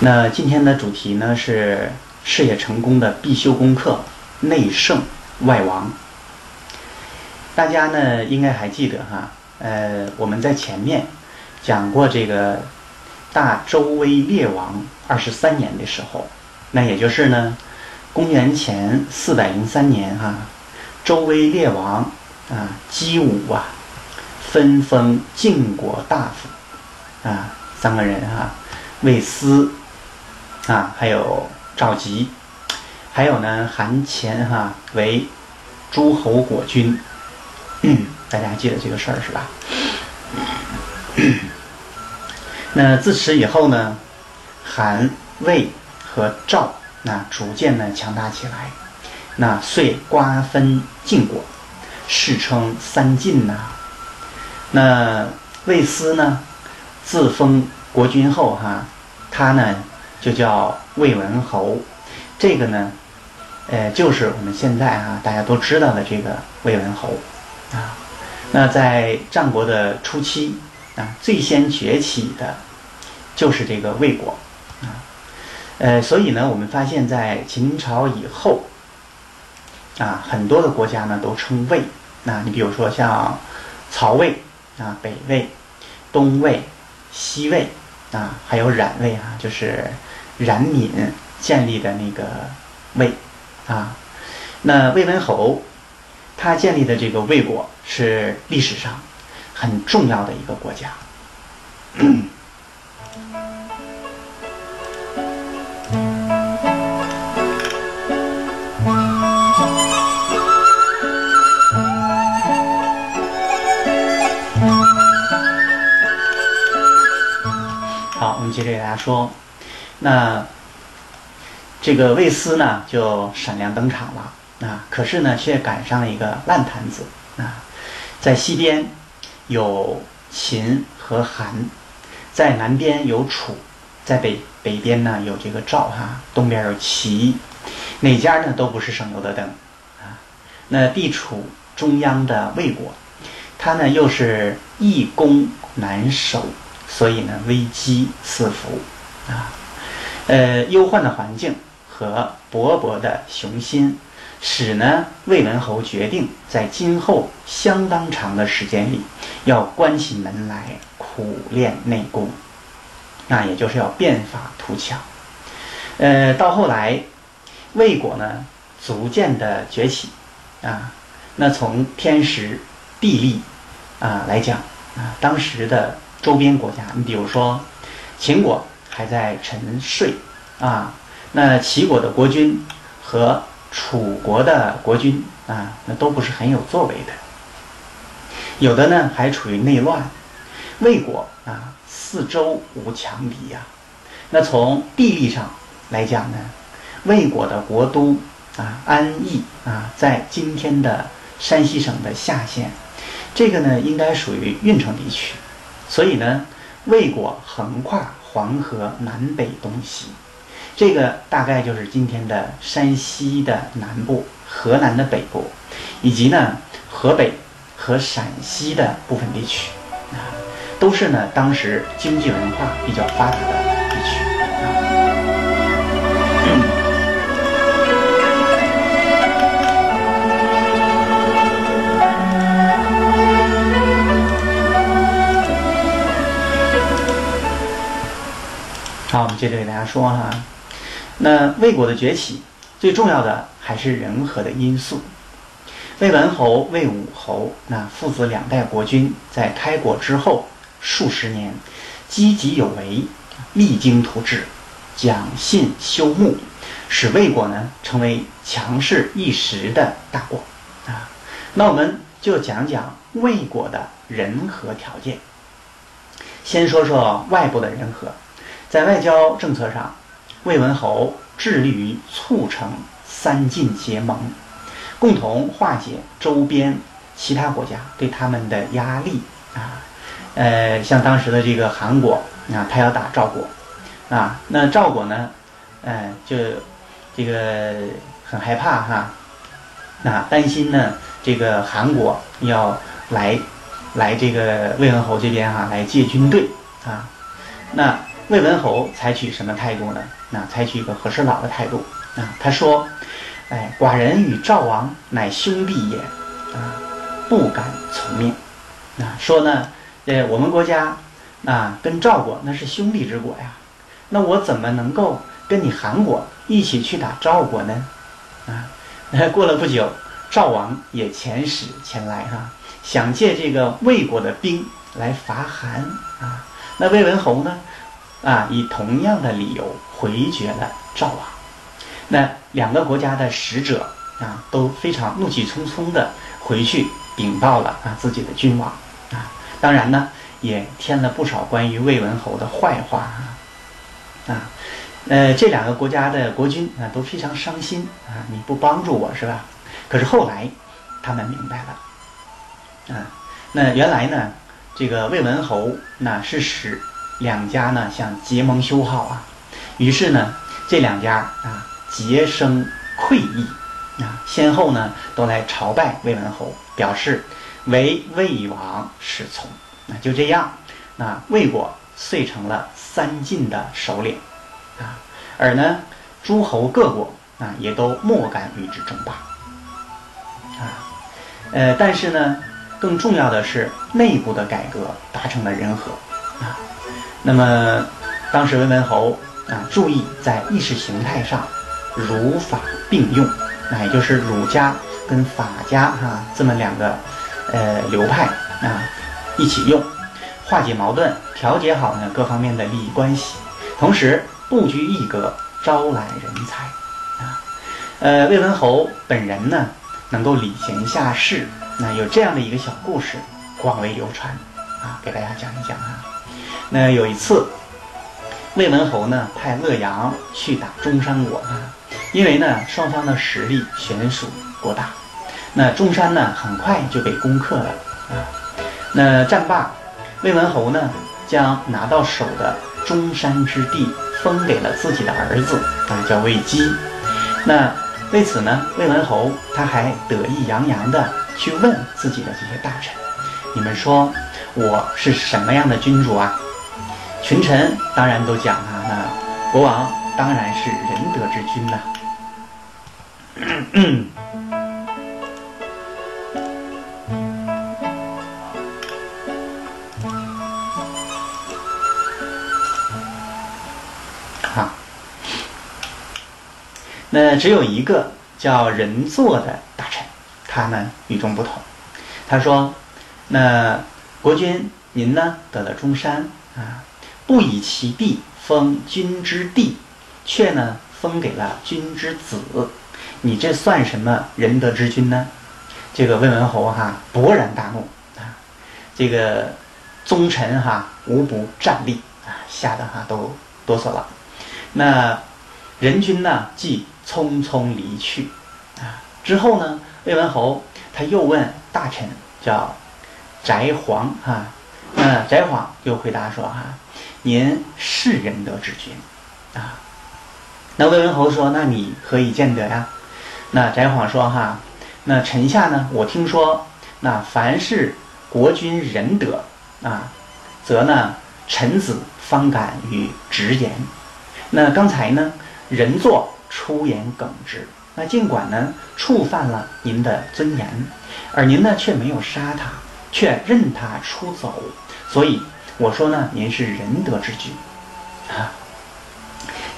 那今天的主题呢是事业成功的必修功课：内圣外王。大家呢应该还记得哈，呃，我们在前面讲过这个大周威烈王二十三年的时候，那也就是呢，公元前四百零三年哈，周威烈王啊姬武啊分封晋国大夫啊三个人哈，魏斯。啊，还有赵吉，还有呢，韩虔哈为诸侯国君，大家记得这个事儿是吧？那自此以后呢，韩、魏和赵那逐渐呢强大起来，那遂瓜分晋国，世称三晋呐。那魏斯呢，自封国君后哈，他呢。就叫魏文侯，这个呢，呃，就是我们现在啊大家都知道的这个魏文侯，啊，那在战国的初期啊，最先崛起的，就是这个魏国，啊，呃，所以呢，我们发现，在秦朝以后，啊，很多的国家呢都称魏，那你比如说像曹魏啊、北魏、东魏、西魏啊，还有冉魏啊，就是。冉闵建立的那个魏，啊，那魏文侯他建立的这个魏国是历史上很重要的一个国家。好，我们接着给大家说。那这个魏斯呢，就闪亮登场了啊！可是呢，却赶上了一个烂摊子啊！在西边有秦和韩，在南边有楚，在北北边呢有这个赵哈，东边有齐，哪家呢都不是省油的灯啊！那地处中央的魏国，它呢又是易攻难守，所以呢危机四伏啊！呃，忧患的环境和勃勃的雄心，使呢魏文侯决定在今后相当长的时间里，要关起门来苦练内功，那也就是要变法图强。呃，到后来，魏国呢逐渐的崛起，啊，那从天时地利啊来讲啊，当时的周边国家，你比如说秦国。还在沉睡啊，那齐国的国君和楚国的国君啊，那都不是很有作为的，有的呢还处于内乱。魏国啊，四周无强敌呀。那从地利上来讲呢，魏国的国都啊安邑啊，在今天的山西省的下县，这个呢应该属于运城地区，所以呢，魏国横跨。黄河南北东西，这个大概就是今天的山西的南部、河南的北部，以及呢河北和陕西的部分地区，啊，都是呢当时经济文化比较发达的地区。好，我们接着给大家说哈，那魏国的崛起，最重要的还是人和的因素。魏文侯、魏武侯那父子两代国君，在开国之后数十年，积极有为，励精图治，讲信修睦，使魏国呢成为强势一时的大国啊。那我们就讲讲魏国的人和条件。先说说外部的人和。在外交政策上，魏文侯致力于促成三晋结盟，共同化解周边其他国家对他们的压力啊。呃，像当时的这个韩国啊，他要打赵国啊，那赵国呢，呃，就这个很害怕哈，那担心呢，这个韩国要来来这个魏文侯这边哈来借军队啊，那。魏文侯采取什么态度呢？那采取一个和事佬的态度啊。他说：“哎，寡人与赵王乃兄弟也，啊，不敢从命。”啊，说呢，呃，我们国家啊跟赵国那是兄弟之国呀，那我怎么能够跟你韩国一起去打赵国呢？啊，过了不久，赵王也遣使前来哈，想借这个魏国的兵来伐韩啊。那魏文侯呢？啊，以同样的理由回绝了赵王。那两个国家的使者啊，都非常怒气冲冲的回去禀报了啊自己的君王啊。当然呢，也添了不少关于魏文侯的坏话啊。啊，呃，这两个国家的国君啊都非常伤心啊，你不帮助我是吧？可是后来他们明白了啊，那原来呢？这个魏文侯那是使两家呢想结盟修好啊，于是呢这两家啊结生愧意啊，先后呢都来朝拜魏文侯，表示为魏王使从。那就这样，那魏国遂成了三晋的首领啊，而呢诸侯各国啊也都莫敢与之争霸啊，呃，但是呢。更重要的是，内部的改革达成了人和啊。那么，当时魏文侯啊，注意在意识形态上儒法并用，那也就是儒家跟法家哈这么两个呃流派啊一起用，化解矛盾，调节好呢各方面的利益关系，同时不拘一格，招揽人才啊。呃，魏文侯本人呢，能够礼贤下士。那有这样的一个小故事，广为流传，啊，给大家讲一讲啊。那有一次，魏文侯呢派乐阳去打中山国啊，因为呢双方的实力悬殊过大，那中山呢很快就被攻克了啊。那战罢，魏文侯呢将拿到手的中山之地封给了自己的儿子啊，叫魏姬。那为此呢，魏文侯他还得意洋洋的。去问自己的这些大臣，你们说我是什么样的君主啊？群臣当然都讲啊，那国王当然是仁德之君呐。好，那只有一个叫仁座的大臣。他呢与众不同，他说：“那国君您呢得了中山啊，不以其地封君之地，却呢封给了君之子，你这算什么仁德之君呢？”这个魏文侯哈勃然大怒啊，这个宗臣哈无不站立啊，吓得哈都哆嗦了。那仁君呢即匆匆离去啊，之后呢？魏文侯他又问大臣叫翟璜哈，那翟璜又回答说哈，您是仁德之君啊。那魏文侯说，那你何以见得呀？那翟璜说哈，那臣下呢，我听说那凡是国君仁德啊，则呢臣子方敢于直言。那刚才呢，人作出言耿直。那尽管呢触犯了您的尊严，而您呢却没有杀他，却任他出走，所以我说呢，您是仁德之君，啊，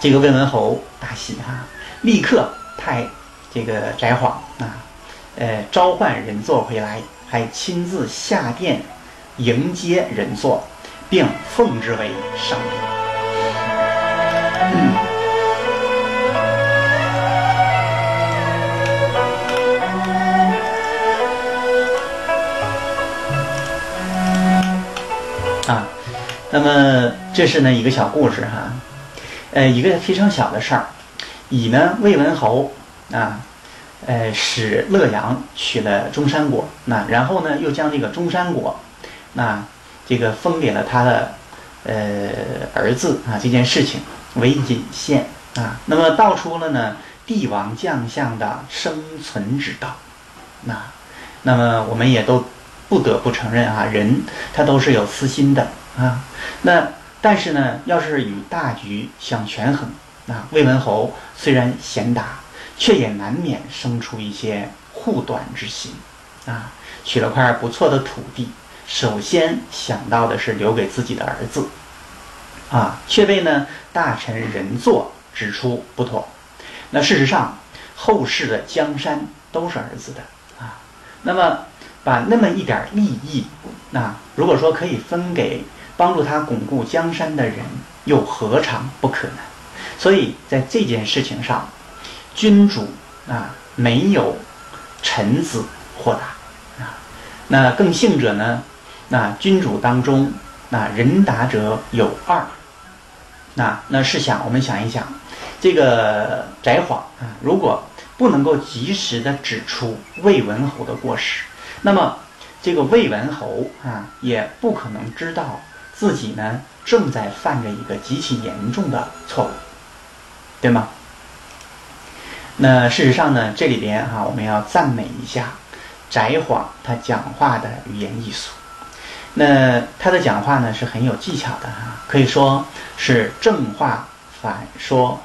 这个魏文侯大喜啊，立刻派这个翟璜啊，呃，召唤人座回来，还亲自下殿迎接人座，并奉之为上宾。啊，那么这是呢一个小故事哈，呃，一个非常小的事儿，以呢魏文侯啊，呃使乐阳取了中山国，那然后呢又将这个中山国，那这个封给了他的呃儿子啊这件事情为引线啊，那么道出了呢帝王将相的生存之道，那那么我们也都。不得不承认啊，人他都是有私心的啊。那但是呢，要是与大局相权衡，那魏文侯虽然贤达，却也难免生出一些护短之心。啊，取了块不错的土地，首先想到的是留给自己的儿子。啊，却被呢大臣人作指出不妥。那事实上，后世的江山都是儿子的啊。那么，把那么一点利益，那如果说可以分给。帮助他巩固江山的人，又何尝不可能？所以在这件事情上，君主啊没有臣子豁达啊。那更幸者呢？那君主当中，那仁达者有二。那那试想，我们想一想，这个翟晃啊，如果不能够及时的指出魏文侯的过失，那么这个魏文侯啊，也不可能知道。自己呢，正在犯着一个极其严重的错误，对吗？那事实上呢，这里边哈，我们要赞美一下翟晃他讲话的语言艺术。那他的讲话呢是很有技巧的哈，可以说是正话反说。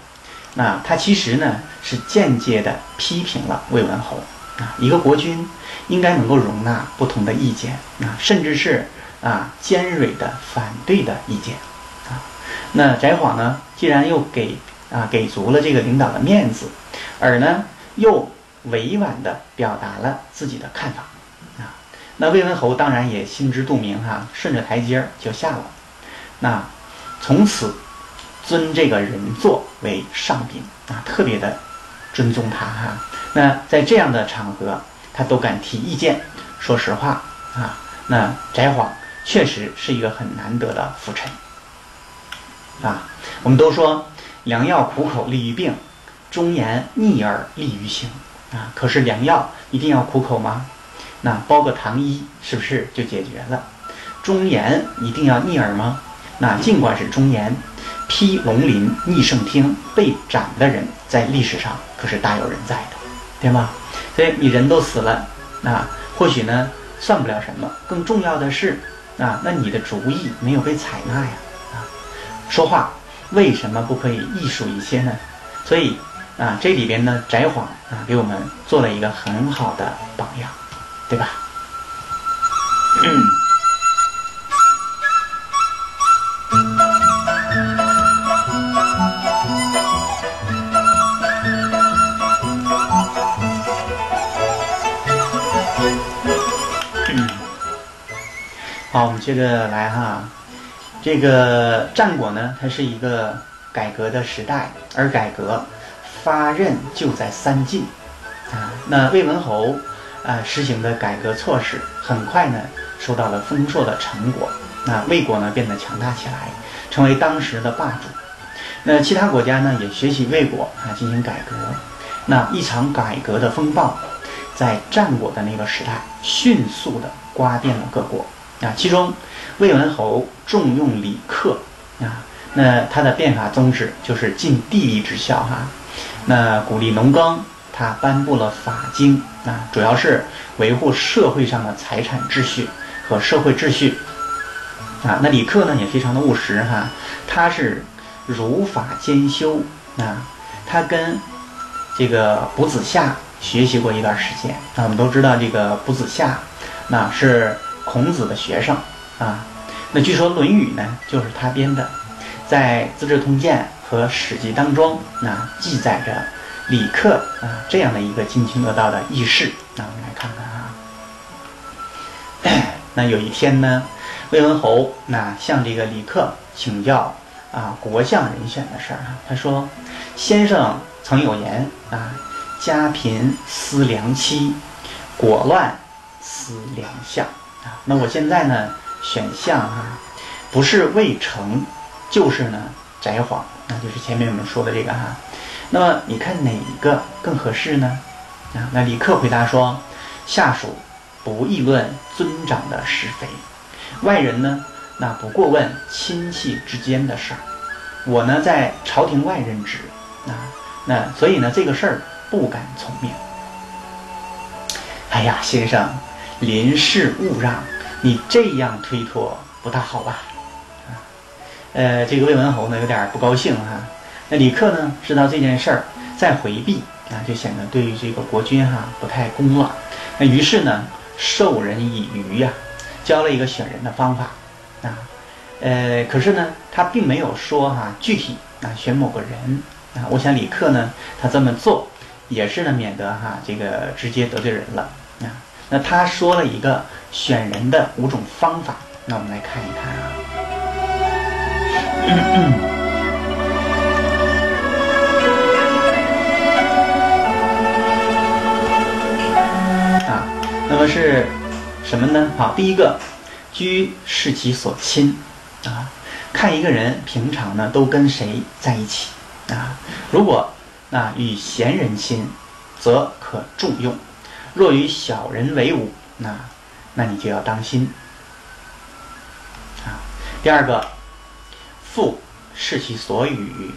那他其实呢是间接的批评了魏文侯啊，一个国君应该能够容纳不同的意见啊，甚至是。啊，尖锐的反对的意见，啊，那翟晃呢，既然又给啊给足了这个领导的面子，而呢又委婉的表达了自己的看法，啊，那魏文侯当然也心知肚明哈，顺着台阶儿就下了，那从此尊这个人作为上宾啊，特别的尊重他哈，那在这样的场合，他都敢提意见，说实话啊，那翟晃。确实是一个很难得的辅臣，啊，我们都说良药苦口利于病，忠言逆耳利于行，啊，可是良药一定要苦口吗？那包个糖衣是不是就解决了？忠言一定要逆耳吗？那尽管是忠言，披龙鳞逆圣听被斩的人在历史上可是大有人在的，对吗？所以你人都死了，啊或许呢算不了什么，更重要的是。啊，那你的主意没有被采纳呀！啊，说话为什么不可以艺术一些呢？所以啊，这里边呢，翟晃啊，给我们做了一个很好的榜样，对吧？嗯好，我们接着来哈。这个战国呢，它是一个改革的时代，而改革发轫就在三晋啊。那魏文侯啊实行的改革措施，很快呢收到了丰硕的成果。那魏国呢变得强大起来，成为当时的霸主。那其他国家呢也学习魏国啊进行改革。那一场改革的风暴，在战国的那个时代迅速的刮遍了各国。啊，其中魏文侯重用李克啊，那他的变法宗旨就是尽地利之效哈，那鼓励农耕，他颁布了法经啊，主要是维护社会上的财产秩序和社会秩序啊。那李克呢也非常的务实哈，他是儒法兼修啊，他跟这个卜子夏学习过一段时间啊，我们都知道这个卜子夏那是。孔子的学生啊，那据说《论语》呢就是他编的，在《资治通鉴》和《史记》当中，那记载着李克啊这样的一个津津乐道的轶事。那我们来看看啊，那有一天呢，魏文侯那向这个李克请教啊国相人选的事儿啊，他说：“先生曾有言啊，家贫思良妻，国乱思良相。”那我现在呢选项啊，不是未成，就是呢翟晃，那就是前面我们说的这个哈。那么你看哪一个更合适呢？啊，那李克回答说：下属不议论尊长的是非，外人呢那不过问亲戚之间的事儿。我呢在朝廷外任职，啊，那所以呢这个事儿不敢从命。哎呀，先生。临事勿让，你这样推脱不大好吧？啊，呃，这个魏文侯呢有点不高兴哈。那李克呢知道这件事儿，再回避啊，就显得对于这个国君哈不太恭了。那于是呢，授人以鱼呀，教了一个选人的方法啊。呃，可是呢，他并没有说哈具体啊选某个人啊。我想李克呢，他这么做也是呢，免得哈这个直接得罪人了。那他说了一个选人的五种方法，那我们来看一看啊。那么是什么呢？好，第一个，居视其所亲啊，看一个人平常呢都跟谁在一起啊？如果啊与贤人亲，则可重用；若与小人为伍，那那你就要当心啊。第二个，富视其所与，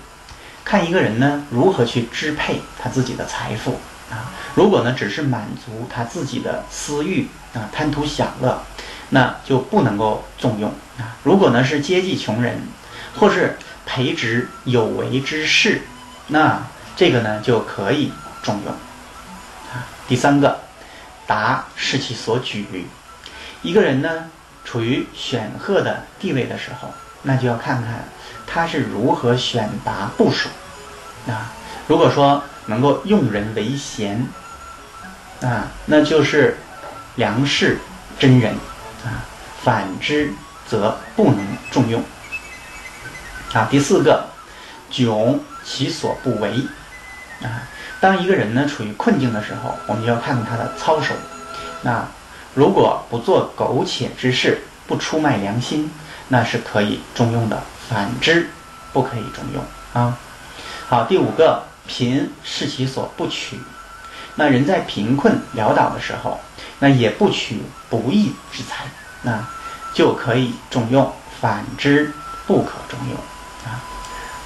看一个人呢如何去支配他自己的财富。啊，如果呢只是满足他自己的私欲啊，贪图享乐，那就不能够重用啊。如果呢是接济穷人，或是培植有为之士，那这个呢就可以重用。第三个，达是其所举，一个人呢处于显赫的地位的时候，那就要看看他是如何选拔部署啊。如果说能够用人为贤，啊，那就是良士真人啊；反之则不能重用。啊，第四个，窘其所不为啊。当一个人呢处于困境的时候，我们就要看看他的操守。那如果不做苟且之事，不出卖良心，那是可以重用的；反之，不可以重用啊。好，第五个。贫是其所不取，那人在贫困潦倒的时候，那也不取不义之财，那就可以重用；反之不可重用。啊，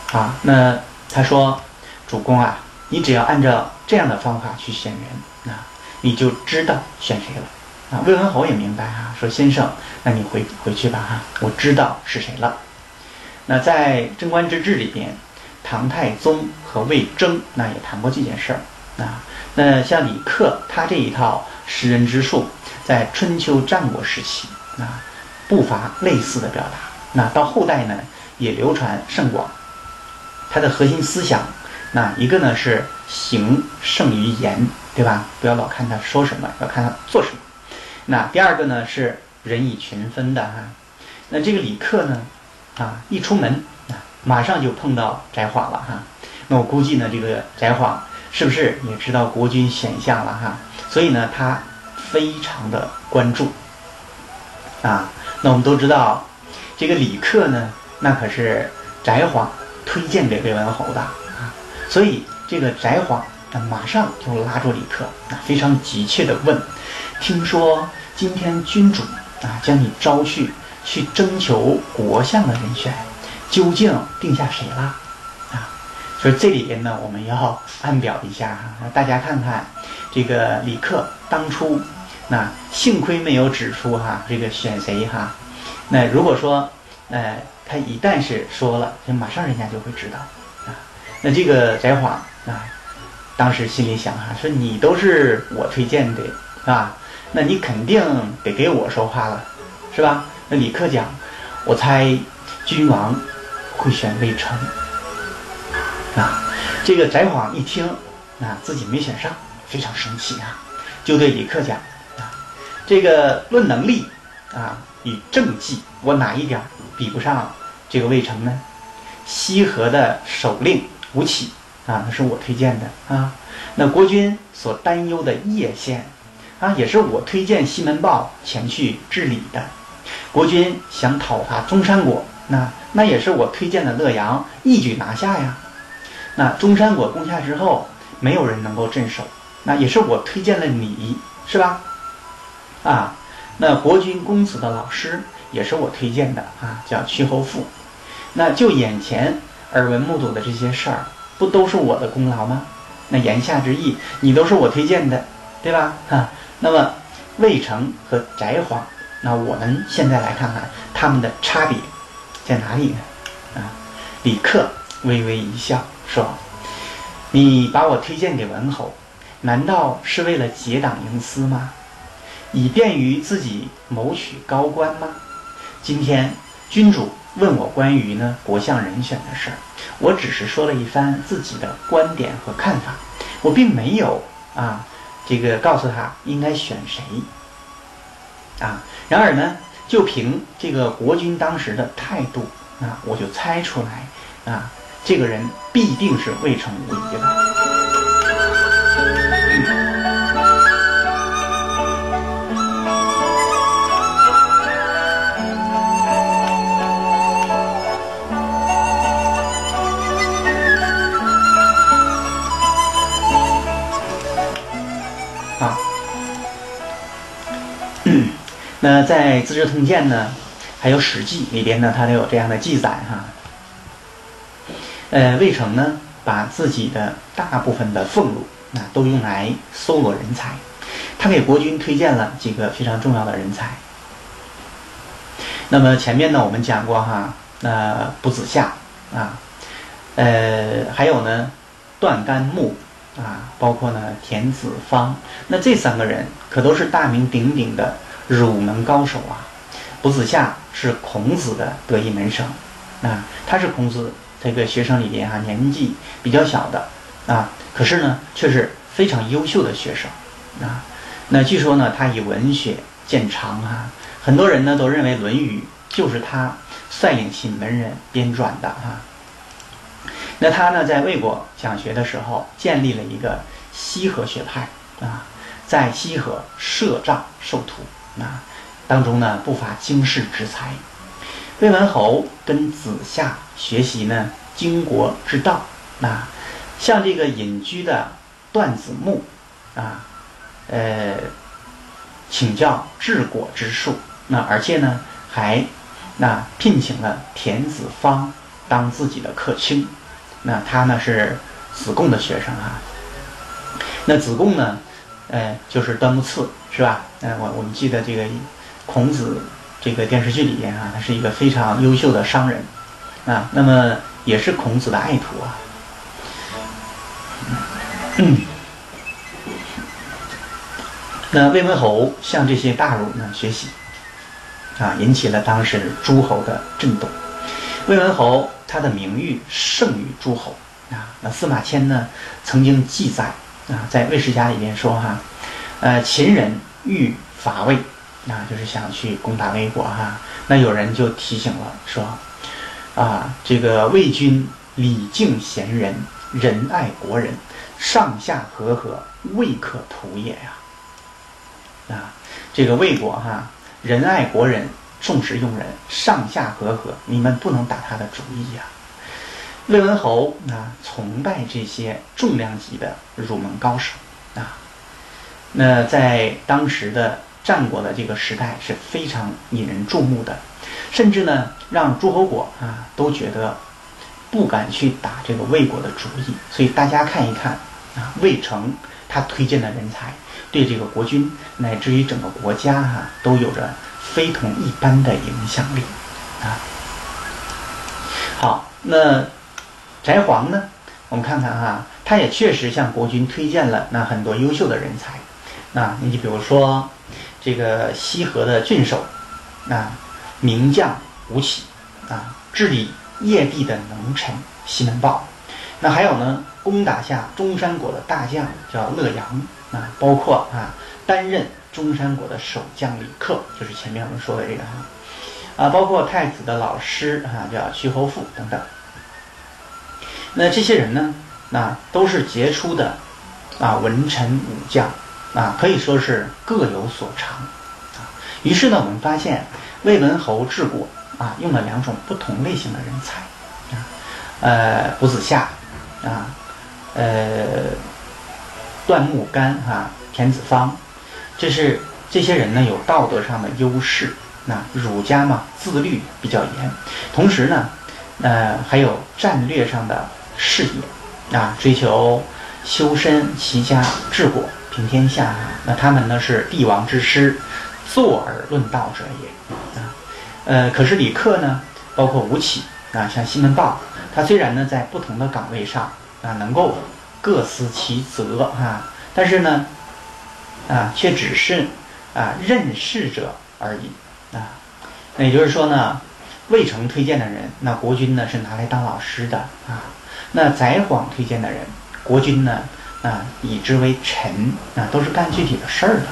好，那他说，主公啊，你只要按照这样的方法去选人，啊，你就知道选谁了。啊，魏文侯也明白啊，说先生，那你回回去吧哈，我知道是谁了。那在《贞观之治》里边。唐太宗和魏征那也谈过这件事儿啊。那像李克他这一套识人之术，在春秋战国时期啊，不乏类似的表达。那到后代呢，也流传甚广。他的核心思想，那一个呢是行胜于言，对吧？不要老看他说什么，要看他做什么。那第二个呢是人以群分的哈。那这个李克呢，啊，一出门。马上就碰到翟晃了哈，那我估计呢，这个翟晃是不是也知道国君选相了哈？所以呢，他非常的关注啊。那我们都知道，这个李克呢，那可是翟晃推荐给魏文侯的。所以这个翟晃那马上就拉住李克，啊，非常急切的问：听说今天君主啊将你招去，去征求国相的人选。究竟定下谁了啊？所以这里边呢，我们要按表一下哈，大家看看这个李克当初那幸亏没有指出哈，这个选谁哈。那如果说呃他一旦是说了，就马上人家就会知道。那这个翟晃啊，当时心里想哈，说你都是我推荐的啊，那你肯定得给我说话了，是吧？那李克讲，我猜君王。会选魏成啊！这个翟晃一听啊，自己没选上，非常生气啊，就对李克讲啊：“这个论能力啊与政绩，我哪一点比不上这个魏成呢？西河的首令吴起啊，那是我推荐的啊。那国君所担忧的叶县啊，也是我推荐西门豹前去治理的。国君想讨伐中山国。”那那也是我推荐的乐阳一举拿下呀。那中山国攻下之后，没有人能够镇守。那也是我推荐了你，是吧？啊，那国君公子的老师也是我推荐的啊，叫屈侯父。那就眼前耳闻目睹的这些事儿，不都是我的功劳吗？那言下之意，你都是我推荐的，对吧？哈。那么魏成和翟晃，那我们现在来看看他们的差别。在哪里呢？啊李克微微一笑，说：“你把我推荐给文侯，难道是为了结党营私吗？以便于自己谋取高官吗？今天君主问我关于呢国相人选的事儿，我只是说了一番自己的观点和看法，我并没有啊，这个告诉他应该选谁。啊，然而呢，就凭这个国君当时的态度。”啊，我就猜出来，啊，这个人必定是魏成无疑的。那在《资治通鉴》呢？还有《史记》里边呢，它都有这样的记载哈。呃，魏成呢，把自己的大部分的俸禄啊，都用来搜罗人才。他给国君推荐了几个非常重要的人才。那么前面呢，我们讲过哈，那卜子夏啊，呃，还有呢，段干木啊，包括呢，田子方，那这三个人可都是大名鼎鼎的儒门高手啊。卜子夏是孔子的得意门生，啊，他是孔子这个学生里边啊年纪比较小的啊，可是呢却是非常优秀的学生啊。那据说呢，他以文学见长啊，很多人呢都认为《论语》就是他率领其门人编撰的哈。那他呢在魏国讲学的时候，建立了一个西河学派啊，在西河设帐授徒啊。当中呢，不乏经世之才。魏文侯跟子夏学习呢经国之道，啊，像这个隐居的段子木，啊，呃，请教治国之术。那而且呢，还那聘请了田子方当自己的客卿。那他呢是子贡的学生啊。那子贡呢，呃，就是端木赐，是吧？嗯，我我们记得这个。孔子这个电视剧里边啊，他是一个非常优秀的商人啊，那么也是孔子的爱徒啊。那魏文侯向这些大儒呢学习啊，引起了当时诸侯的震动。魏文侯他的名誉胜于诸侯啊。那司马迁呢曾经记载啊，在《魏世家》里边说哈，呃，秦人欲伐魏。那就是想去攻打魏国哈，那有人就提醒了说，啊，这个魏军礼敬贤人，仁爱国人，上下和和，未可图也呀。啊，这个魏国哈，仁爱国人，重视用人，上下和和，你们不能打他的主意呀。魏文侯啊，崇拜这些重量级的入门高手啊，那在当时的。战国的这个时代是非常引人注目的，甚至呢，让诸侯国啊都觉得不敢去打这个魏国的主意。所以大家看一看啊，魏成他推荐的人才，对这个国君乃至于整个国家哈，都有着非同一般的影响力啊。好，那翟璜呢？我们看看哈，他也确实向国君推荐了那很多优秀的人才。那你就比如说。这个西河的郡守，啊，名将吴起，啊，治理邺地的能臣西门豹，那还有呢，攻打下中山国的大将叫乐阳，啊，包括啊，担任中山国的守将李克，就是前面我们说的这个哈，啊，包括太子的老师啊，叫徐侯父等等。那这些人呢，那都是杰出的啊文臣武将。啊，可以说是各有所长，啊，于是呢，我们发现魏文侯治国啊，用了两种不同类型的人才，啊，呃，卜子夏，啊，呃，段木干啊，田子方，这是这些人呢有道德上的优势，那儒家嘛，自律比较严，同时呢，呃，还有战略上的视野，啊，追求修身齐家治国。平天下，那他们呢是帝王之师，坐而论道者也啊。呃，可是李克呢，包括吴起啊，像西门豹，他虽然呢在不同的岗位上啊能够各司其责啊，但是呢啊却只是啊任事者而已啊。那也就是说呢，魏成推荐的人，那国君呢是拿来当老师的啊。那翟晃推荐的人，国君呢啊以之为臣啊，都是干具体的事儿的。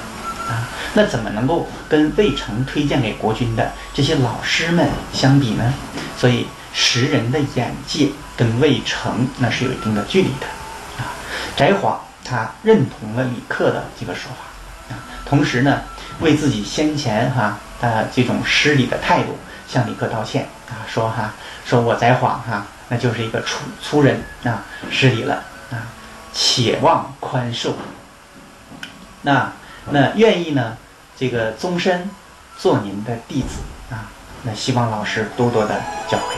啊，那怎么能够跟魏成推荐给国君的这些老师们相比呢？所以识人的眼界跟魏成那是有一定的距离的。啊，翟晃他认同了李克的这个说法，啊，同时呢为自己先前哈的这种失礼的态度向李克道歉啊，说哈说我翟晃哈那就是一个粗粗人啊，失礼了，且望宽恕。那。那愿意呢？这个终身做您的弟子啊！那希望老师多多的教诲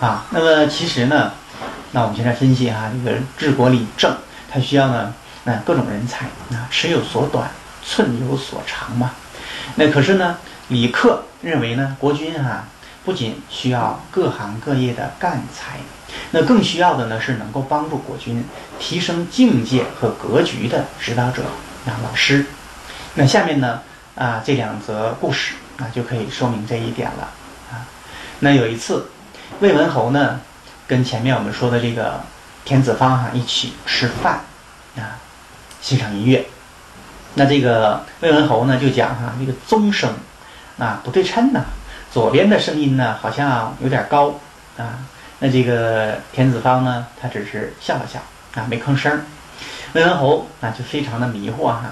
啊！啊那么其实呢，那我们现在分析哈，这个治国理政，它需要呢，那各种人才啊，尺有所短。寸有所长嘛，那可是呢，李克认为呢，国君啊，不仅需要各行各业的干才，那更需要的呢是能够帮助国君提升境界和格局的指导者啊，老师。那下面呢啊这两则故事啊就可以说明这一点了啊。那有一次，魏文侯呢跟前面我们说的这个田子方哈一起吃饭啊，欣赏音乐。那这个魏文侯呢，就讲哈，这个钟声啊不对称呐，左边的声音呢好像有点高啊。那这个田子方呢，他只是笑了笑啊，没吭声。魏文侯啊就非常的迷惑哈，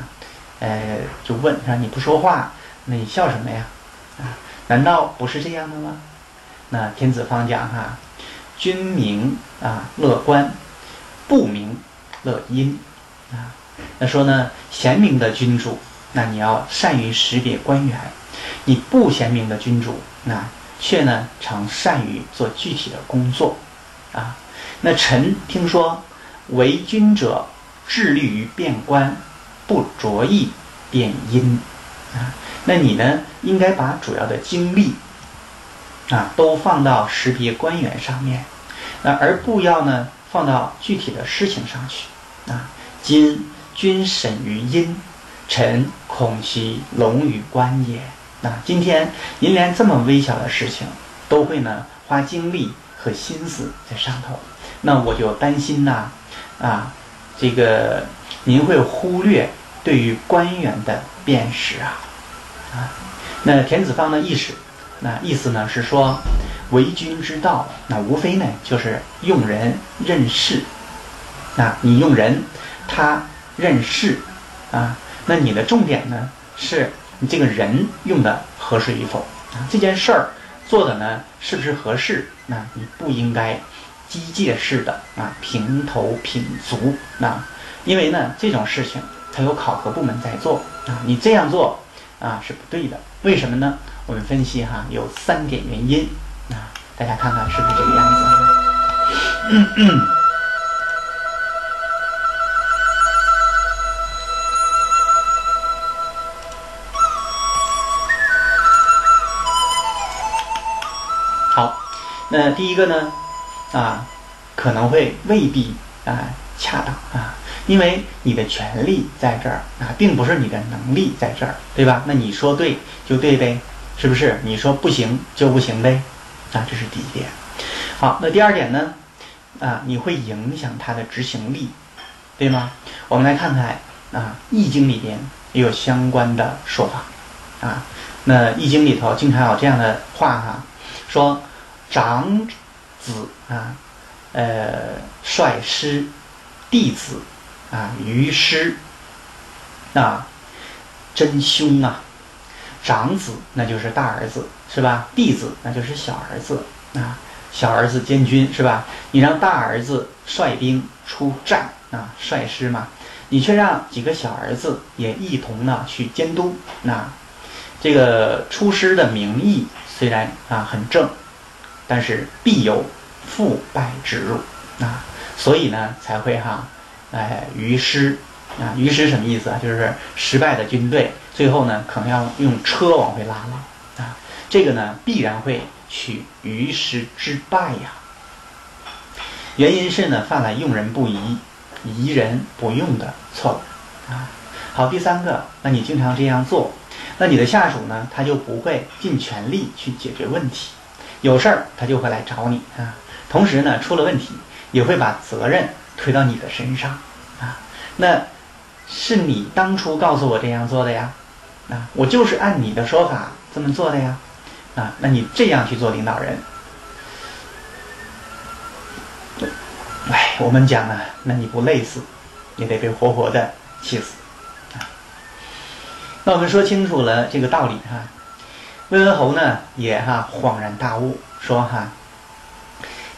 呃，就问说你不说话，那你笑什么呀？啊，难道不是这样的吗？那田子方讲哈，君明啊乐观，不明乐阴啊。那说呢，贤明的君主，那你要善于识别官员；你不贤明的君主，那却呢常善于做具体的工作，啊。那臣听说，为君者致力于变官，不着意变阴，啊。那你呢，应该把主要的精力，啊，都放到识别官员上面，那而不要呢放到具体的事情上去，啊。今。君审于阴，臣恐其龙于官也。那今天您连这么微小的事情都会呢花精力和心思在上头，那我就担心呐，啊，这个您会忽略对于官员的辨识啊，啊，那田子方的意识，那意思呢是说，为君之道，那无非呢就是用人任事，那，你用人，他。认事，啊，那你的重点呢，是你这个人用的合适与否啊？这件事儿做的呢，是不是合适？那你不应该机械式的啊，平头品足啊，因为呢，这种事情它有考核部门在做啊，你这样做啊是不对的。为什么呢？我们分析哈，有三点原因啊，大家看看是不是这个样子？嗯 嗯。那第一个呢，啊，可能会未必啊恰当啊，因为你的权利在这儿啊，并不是你的能力在这儿，对吧？那你说对就对呗，是不是？你说不行就不行呗，啊，这是第一点。好，那第二点呢，啊，你会影响他的执行力，对吗？我们来看看啊，《易经》里边也有相关的说法啊。那《易经》里头经常有这样的话哈，说。长子啊，呃，率师，弟子啊，于师啊，真凶啊！长子那就是大儿子是吧？弟子那就是小儿子啊，小儿子监军是吧？你让大儿子率兵出战啊，率师嘛，你却让几个小儿子也一同呢去监督，那这个出师的名义虽然啊很正。但是必有腐败之入啊，所以呢才会哈，哎，于师啊，于师什么意思啊？就是失败的军队，最后呢可能要用车往回拉了啊，这个呢必然会取于师之败呀。原因是呢犯了用人不疑、疑人不用的错误啊。好，第三个，那你经常这样做，那你的下属呢他就不会尽全力去解决问题，有事儿他就会来找你啊。同时呢出了问题。也会把责任推到你的身上，啊，那是你当初告诉我这样做的呀，啊，我就是按你的说法这么做的呀，啊，那你这样去做领导人，哎，我们讲呢，那你不累死，也得被活活的气死，啊，那我们说清楚了这个道理哈，魏文侯呢也哈恍然大悟，说哈，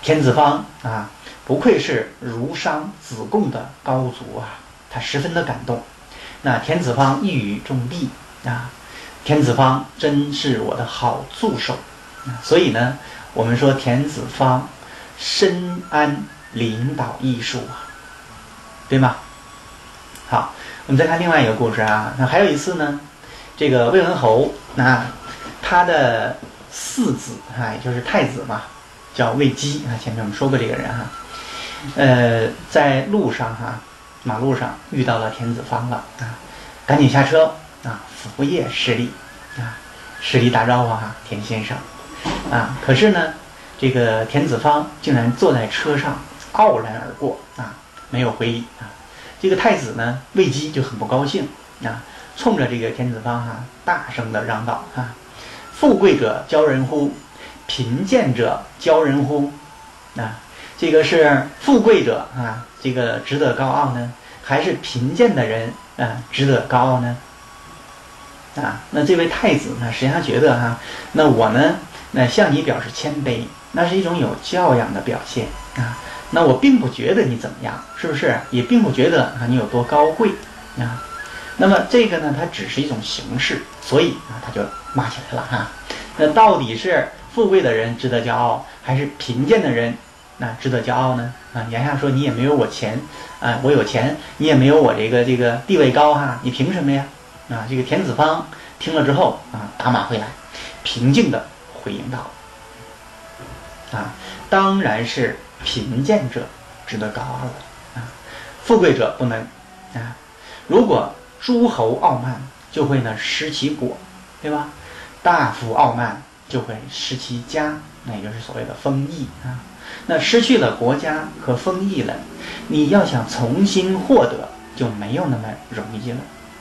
田子方啊。不愧是儒商子贡的高足啊，他十分的感动。那田子方一语中的啊，田子方真是我的好助手。所以呢，我们说田子方深谙领导艺术啊，对吗？好，我们再看另外一个故事啊。那还有一次呢，这个魏文侯那他的四子啊，也就是太子嘛，叫魏姬啊。前面我们说过这个人哈。呃，在路上哈，马路上遇到了田子方了啊，赶紧下车啊，扶叶施礼啊，施礼打招呼哈，田先生啊。可是呢，这个田子方竟然坐在车上傲然而过啊，没有回礼啊。这个太子呢，魏姬就很不高兴啊，冲着这个田子方哈，大声的嚷道啊：“富贵者骄人乎？贫贱者骄人乎？”啊。这个是富贵者啊，这个值得高傲呢，还是贫贱的人啊值得高傲呢？啊，那这位太子呢，实际上觉得哈，那我呢，那向你表示谦卑，那是一种有教养的表现啊。那我并不觉得你怎么样，是不是？也并不觉得啊你有多高贵啊。那么这个呢，它只是一种形式，所以啊，他就骂起来了哈。那到底是富贵的人值得骄傲，还是贫贱的人？那值得骄傲呢？啊，言下说你也没有我钱，啊，我有钱，你也没有我这个这个地位高哈，你凭什么呀？啊，这个田子方听了之后啊，打马回来，平静的回应道：啊，当然是贫贱者值得高傲了啊，富贵者不能啊。如果诸侯傲慢，就会呢失其果，对吧？大夫傲慢就会失其家，那也就是所谓的封邑啊。那失去了国家和封邑了，你要想重新获得就没有那么容易了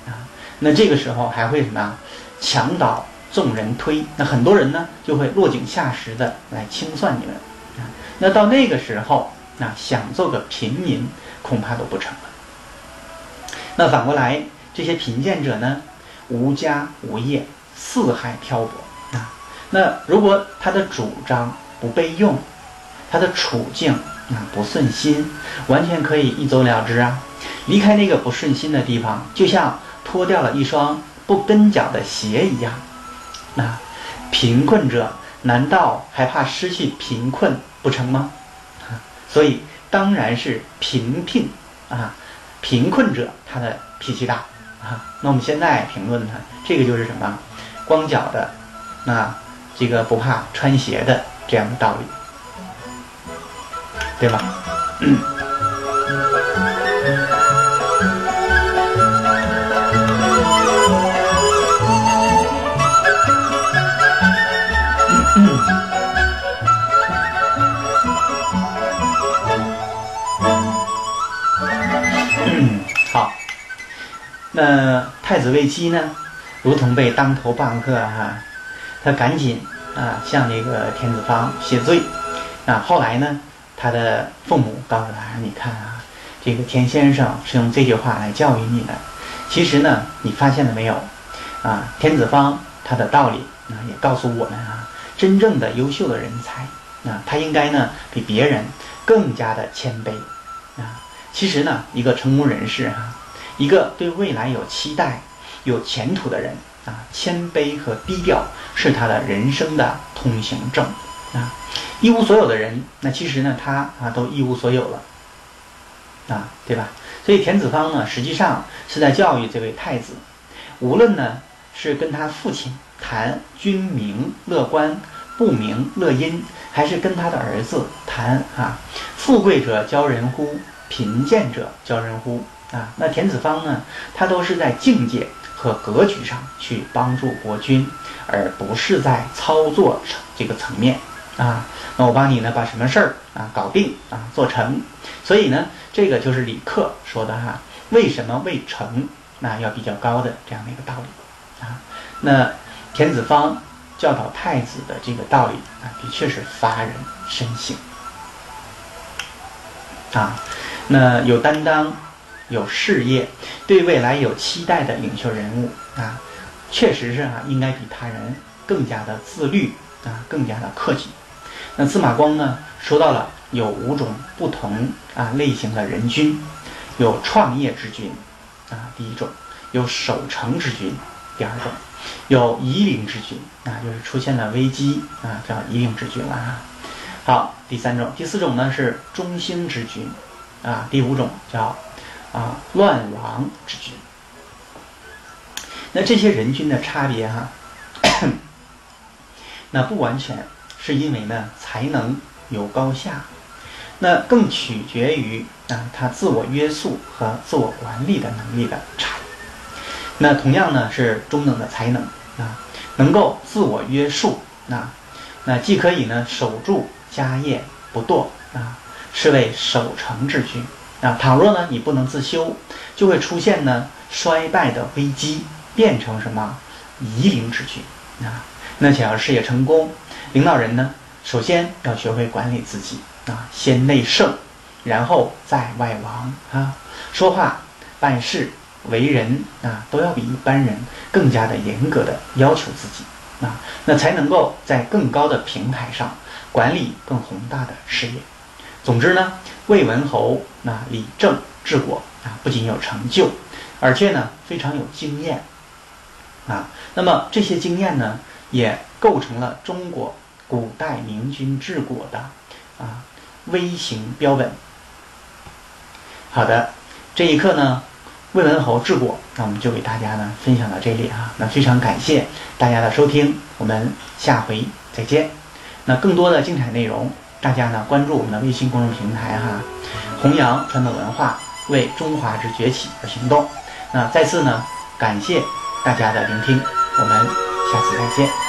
啊！那这个时候还会什么啊？墙倒众人推，那很多人呢就会落井下石的来清算你们啊！那到那个时候，那想做个平民恐怕都不成了。那反过来，这些贫贱者呢，无家无业，四海漂泊啊！那如果他的主张不被用，他的处境啊不顺心，完全可以一走了之啊！离开那个不顺心的地方，就像脱掉了一双不跟脚的鞋一样。那贫困者难道还怕失去贫困不成吗？所以当然是贫贫啊，贫困者他的脾气大啊。那我们现在评论它，这个就是什么？光脚的，那这个不怕穿鞋的这样的道理。对吧？嗯那太子魏姬呢，如同被当头棒喝哈，他赶紧啊向那个田子方谢罪，啊后来呢？他的父母告诉他：“你看啊，这个田先生是用这句话来教育你的。其实呢，你发现了没有？啊，田子方他的道理啊，也告诉我们啊，真正的优秀的人才啊，他应该呢比别人更加的谦卑啊。其实呢，一个成功人士哈，一个对未来有期待、有前途的人啊，谦卑和低调是他的人生的通行证啊。”一无所有的人，那其实呢，他啊都一无所有了，啊，对吧？所以田子方呢，实际上是在教育这位太子，无论呢是跟他父亲谈君明乐观，不明乐阴，还是跟他的儿子谈啊，富贵者骄人乎，贫贱者骄人乎啊，那田子方呢，他都是在境界和格局上去帮助国君，而不是在操作层这个层面啊。那我帮你呢，把什么事儿啊搞定啊做成，所以呢。这个就是李克说的哈，为什么未成那要比较高的这样的一个道理啊？那田子方教导太子的这个道理啊，的确是发人深省啊。那有担当、有事业、对未来有期待的领袖人物啊，确实是啊，应该比他人更加的自律啊，更加的克己。那司马光呢，说到了。有五种不同啊类型的人君，有创业之君，啊第一种；有守成之君，第二种；有夷陵之君，啊就是出现了危机啊叫夷陵之君了啊。好，第三种、第四种呢是中兴之君，啊第五种叫啊乱王之君。那这些人君的差别哈，那不完全是因为呢才能有高下。那更取决于啊，他自我约束和自我管理的能力的差异。那同样呢是中等的才能啊，能够自我约束啊，那既可以呢守住家业不堕啊，是为守成之君啊。倘若呢你不能自修，就会出现呢衰败的危机，变成什么夷陵之君啊。那想要事业成功，领导人呢，首先要学会管理自己。啊，先内圣，然后再外王啊！说话、办事、为人啊，都要比一般人更加的严格的要求自己啊，那才能够在更高的平台上管理更宏大的事业。总之呢，魏文侯那理政治国啊，不仅有成就，而且呢非常有经验啊。那么这些经验呢，也构成了中国古代明君治国的啊。微型标本。好的，这一课呢，魏文侯治国，那我们就给大家呢分享到这里啊。那非常感谢大家的收听，我们下回再见。那更多的精彩内容，大家呢关注我们的微信公众平台哈，弘扬传统文化，为中华之崛起而行动。那再次呢感谢大家的聆听，我们下次再见。